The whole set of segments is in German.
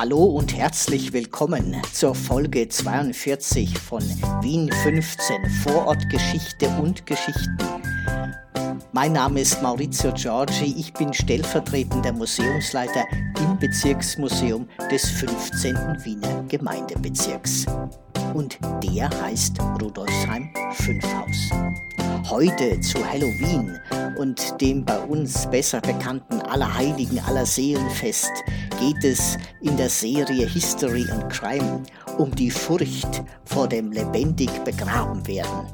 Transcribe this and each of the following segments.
Hallo und herzlich willkommen zur Folge 42 von Wien 15 Vorortgeschichte und Geschichten. Mein Name ist Maurizio Giorgi, ich bin stellvertretender Museumsleiter im Bezirksmuseum des 15. Wiener Gemeindebezirks. Und der heißt Rudolfsheim 5 Haus. Heute zu Halloween und dem bei uns besser bekannten Allerheiligen Allerseelenfest geht es in der Serie History and Crime um die Furcht vor dem lebendig begraben werden.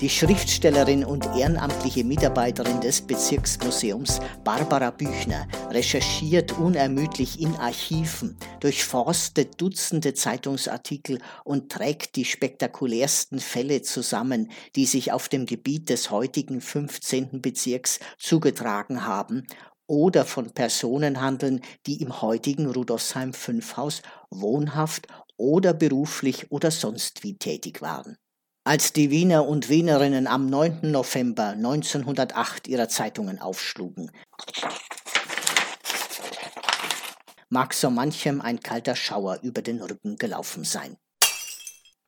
Die Schriftstellerin und ehrenamtliche Mitarbeiterin des Bezirksmuseums Barbara Büchner recherchiert unermüdlich in Archiven, durchforstet Dutzende Zeitungsartikel und trägt die spektakulärsten Fälle zusammen, die sich auf dem Gebiet des heutigen 15. Bezirks zugetragen haben oder von Personen handeln, die im heutigen Rudolfsheim 5 Haus wohnhaft oder beruflich oder sonst wie tätig waren. Als die Wiener und Wienerinnen am 9. November 1908 ihre Zeitungen aufschlugen, mag so manchem ein kalter Schauer über den Rücken gelaufen sein.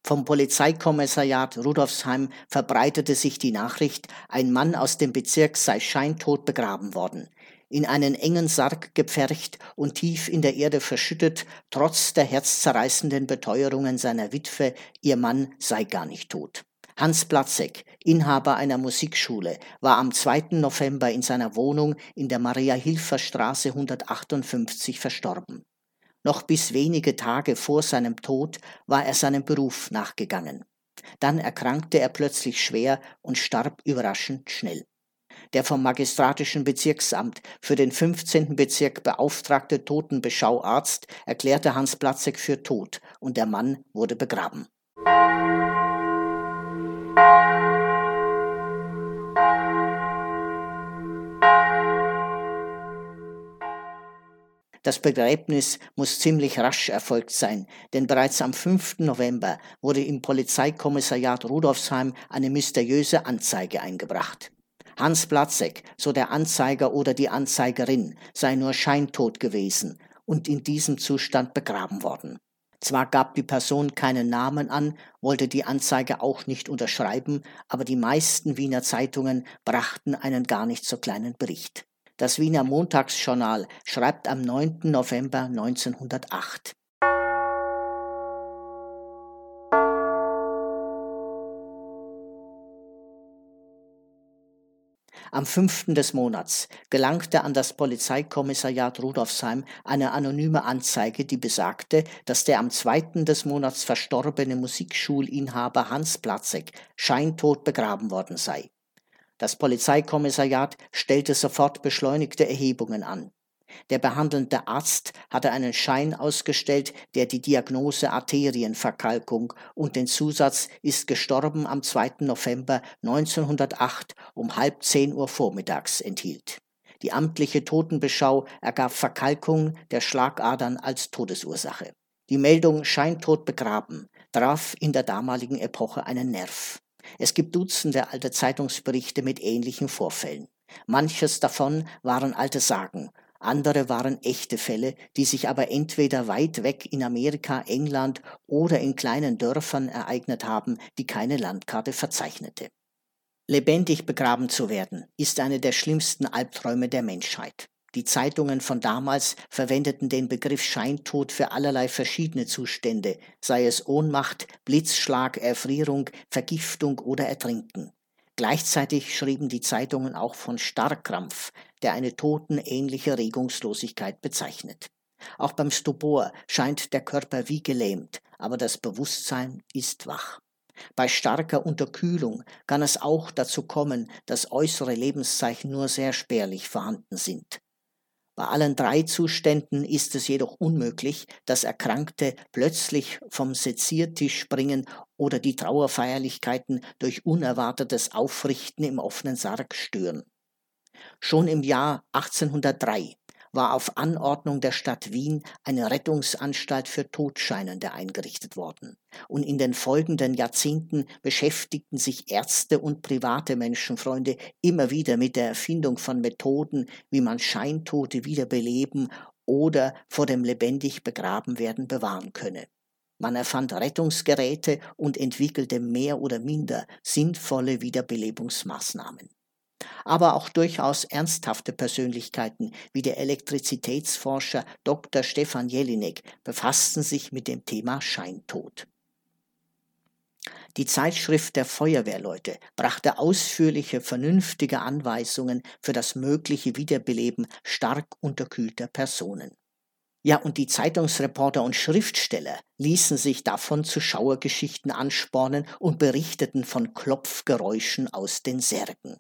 Vom Polizeikommissariat Rudolfsheim verbreitete sich die Nachricht, ein Mann aus dem Bezirk sei scheintot begraben worden in einen engen Sarg gepfercht und tief in der Erde verschüttet, trotz der herzzerreißenden Beteuerungen seiner Witwe, ihr Mann sei gar nicht tot. Hans Platzek, Inhaber einer Musikschule, war am 2. November in seiner Wohnung in der Maria-Hilfer-Straße 158 verstorben. Noch bis wenige Tage vor seinem Tod war er seinem Beruf nachgegangen. Dann erkrankte er plötzlich schwer und starb überraschend schnell. Der vom Magistratischen Bezirksamt für den 15. Bezirk beauftragte Totenbeschauarzt erklärte Hans Platzek für tot und der Mann wurde begraben. Das Begräbnis muss ziemlich rasch erfolgt sein, denn bereits am 5. November wurde im Polizeikommissariat Rudolfsheim eine mysteriöse Anzeige eingebracht. Hans Platzek, so der Anzeiger oder die Anzeigerin, sei nur scheintot gewesen und in diesem Zustand begraben worden. Zwar gab die Person keinen Namen an, wollte die Anzeige auch nicht unterschreiben, aber die meisten Wiener Zeitungen brachten einen gar nicht so kleinen Bericht. Das Wiener Montagsjournal schreibt am 9. November 1908. Am 5. des Monats gelangte an das Polizeikommissariat Rudolfsheim eine anonyme Anzeige, die besagte, dass der am 2. des Monats verstorbene Musikschulinhaber Hans Platzek scheintot begraben worden sei. Das Polizeikommissariat stellte sofort beschleunigte Erhebungen an. Der behandelnde Arzt hatte einen Schein ausgestellt, der die Diagnose Arterienverkalkung und den Zusatz ist gestorben am 2. November 1908 um halb zehn Uhr vormittags enthielt. Die amtliche Totenbeschau ergab Verkalkung der Schlagadern als Todesursache. Die Meldung Scheintod begraben traf in der damaligen Epoche einen Nerv. Es gibt Dutzende alte Zeitungsberichte mit ähnlichen Vorfällen. Manches davon waren alte Sagen, andere waren echte Fälle, die sich aber entweder weit weg in Amerika, England oder in kleinen Dörfern ereignet haben, die keine Landkarte verzeichnete. Lebendig begraben zu werden, ist eine der schlimmsten Albträume der Menschheit. Die Zeitungen von damals verwendeten den Begriff Scheintod für allerlei verschiedene Zustände, sei es Ohnmacht, Blitzschlag, Erfrierung, Vergiftung oder Ertrinken. Gleichzeitig schrieben die Zeitungen auch von Starrkrampf, der eine totenähnliche Regungslosigkeit bezeichnet. Auch beim Stupor scheint der Körper wie gelähmt, aber das Bewusstsein ist wach. Bei starker Unterkühlung kann es auch dazu kommen, dass äußere Lebenszeichen nur sehr spärlich vorhanden sind. Bei allen drei Zuständen ist es jedoch unmöglich, dass Erkrankte plötzlich vom Seziertisch springen oder die Trauerfeierlichkeiten durch unerwartetes Aufrichten im offenen Sarg stören. Schon im Jahr 1803 war auf Anordnung der Stadt Wien eine Rettungsanstalt für Todscheinende eingerichtet worden. Und in den folgenden Jahrzehnten beschäftigten sich Ärzte und private Menschenfreunde immer wieder mit der Erfindung von Methoden, wie man Scheintote wiederbeleben oder vor dem lebendig begraben werden bewahren könne. Man erfand Rettungsgeräte und entwickelte mehr oder minder sinnvolle Wiederbelebungsmaßnahmen. Aber auch durchaus ernsthafte Persönlichkeiten wie der Elektrizitätsforscher Dr. Stefan Jelinek befassten sich mit dem Thema Scheintod. Die Zeitschrift der Feuerwehrleute brachte ausführliche, vernünftige Anweisungen für das mögliche Wiederbeleben stark unterkühlter Personen. Ja, und die Zeitungsreporter und Schriftsteller ließen sich davon zu Schauergeschichten anspornen und berichteten von Klopfgeräuschen aus den Särgen.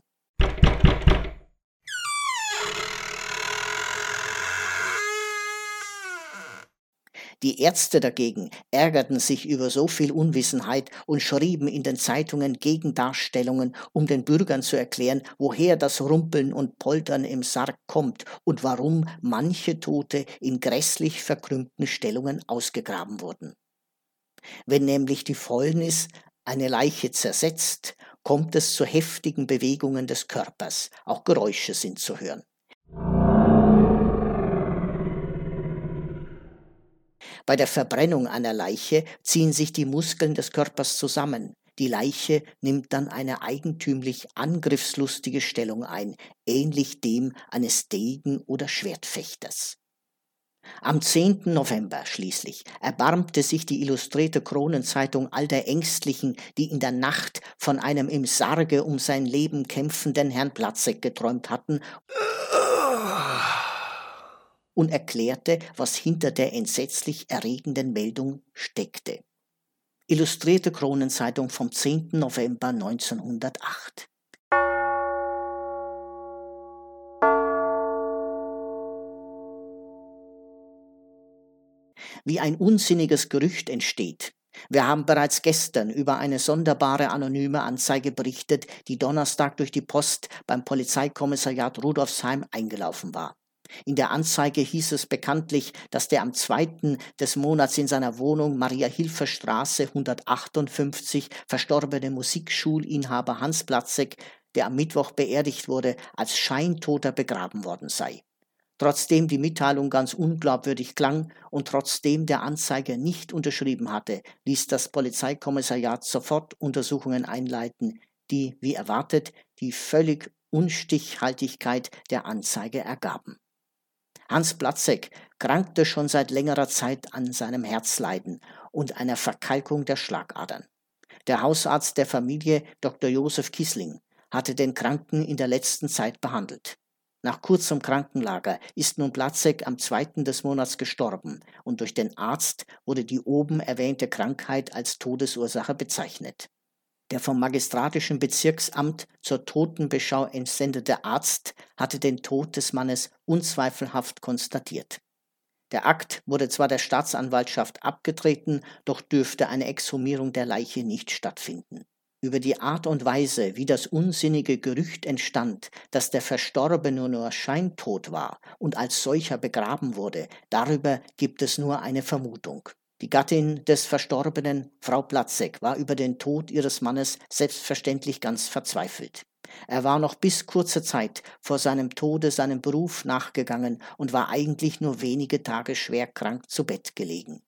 Die Ärzte dagegen ärgerten sich über so viel Unwissenheit und schrieben in den Zeitungen Gegendarstellungen, um den Bürgern zu erklären, woher das Rumpeln und Poltern im Sarg kommt und warum manche Tote in grässlich verkrümmten Stellungen ausgegraben wurden. Wenn nämlich die Fäulnis eine Leiche zersetzt, kommt es zu heftigen Bewegungen des Körpers, auch Geräusche sind zu hören. Bei der Verbrennung einer Leiche ziehen sich die Muskeln des Körpers zusammen. Die Leiche nimmt dann eine eigentümlich angriffslustige Stellung ein, ähnlich dem eines Degen- oder Schwertfechters. Am 10. November schließlich erbarmte sich die illustrierte Kronenzeitung all der Ängstlichen, die in der Nacht von einem im Sarge um sein Leben kämpfenden Herrn Platzek geträumt hatten und erklärte, was hinter der entsetzlich erregenden Meldung steckte. Illustrierte Kronenzeitung vom 10. November 1908. Wie ein unsinniges Gerücht entsteht, wir haben bereits gestern über eine sonderbare anonyme Anzeige berichtet, die Donnerstag durch die Post beim Polizeikommissariat Rudolfsheim eingelaufen war. In der Anzeige hieß es bekanntlich, dass der am 2. des Monats in seiner Wohnung Maria-Hilfer-Straße 158 verstorbene Musikschulinhaber Hans Platzek, der am Mittwoch beerdigt wurde, als Scheintoter begraben worden sei. Trotzdem die Mitteilung ganz unglaubwürdig klang und trotzdem der Anzeiger nicht unterschrieben hatte, ließ das Polizeikommissariat sofort Untersuchungen einleiten, die, wie erwartet, die völlig Unstichhaltigkeit der Anzeige ergaben. Hans Platzek krankte schon seit längerer Zeit an seinem Herzleiden und einer Verkalkung der Schlagadern. Der Hausarzt der Familie, Dr. Josef Kissling, hatte den Kranken in der letzten Zeit behandelt. Nach kurzem Krankenlager ist nun Platzek am zweiten des Monats gestorben und durch den Arzt wurde die oben erwähnte Krankheit als Todesursache bezeichnet. Der vom magistratischen Bezirksamt zur Totenbeschau entsendete Arzt hatte den Tod des Mannes unzweifelhaft konstatiert. Der Akt wurde zwar der Staatsanwaltschaft abgetreten, doch dürfte eine Exhumierung der Leiche nicht stattfinden. Über die Art und Weise, wie das unsinnige Gerücht entstand, dass der Verstorbene nur scheintot war und als solcher begraben wurde, darüber gibt es nur eine Vermutung. Die Gattin des Verstorbenen, Frau Platzek, war über den Tod ihres Mannes selbstverständlich ganz verzweifelt. Er war noch bis kurze Zeit vor seinem Tode seinem Beruf nachgegangen und war eigentlich nur wenige Tage schwer krank zu Bett gelegen.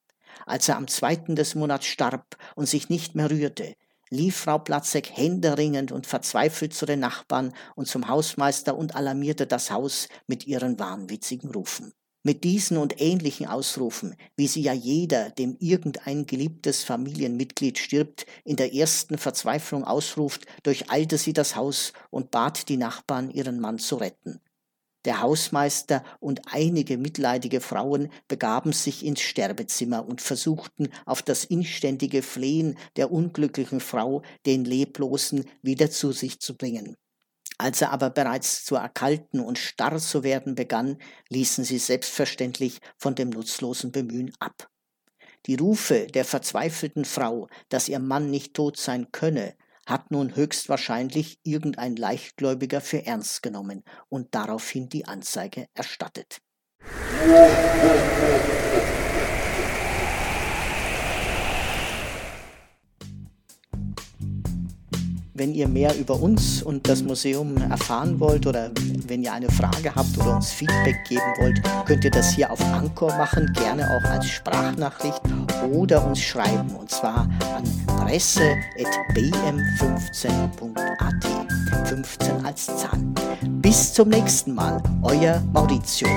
Als er am zweiten des Monats starb und sich nicht mehr rührte, lief Frau Platzek händeringend und verzweifelt zu den Nachbarn und zum Hausmeister und alarmierte das Haus mit ihren wahnwitzigen Rufen. Mit diesen und ähnlichen Ausrufen, wie sie ja jeder, dem irgendein geliebtes Familienmitglied stirbt, in der ersten Verzweiflung ausruft, durcheilte sie das Haus und bat die Nachbarn, ihren Mann zu retten. Der Hausmeister und einige mitleidige Frauen begaben sich ins Sterbezimmer und versuchten auf das inständige Flehen der unglücklichen Frau den Leblosen wieder zu sich zu bringen. Als er aber bereits zu erkalten und starr zu werden begann, ließen sie selbstverständlich von dem nutzlosen Bemühen ab. Die Rufe der verzweifelten Frau, dass ihr Mann nicht tot sein könne, hat nun höchstwahrscheinlich irgendein Leichtgläubiger für ernst genommen und daraufhin die Anzeige erstattet. Wenn ihr mehr über uns und das Museum erfahren wollt oder wenn ihr eine Frage habt oder uns Feedback geben wollt, könnt ihr das hier auf Anchor machen, gerne auch als Sprachnachricht oder uns schreiben und zwar an presse.bm15.at. 15 als Zahl. Bis zum nächsten Mal, euer Maurizio.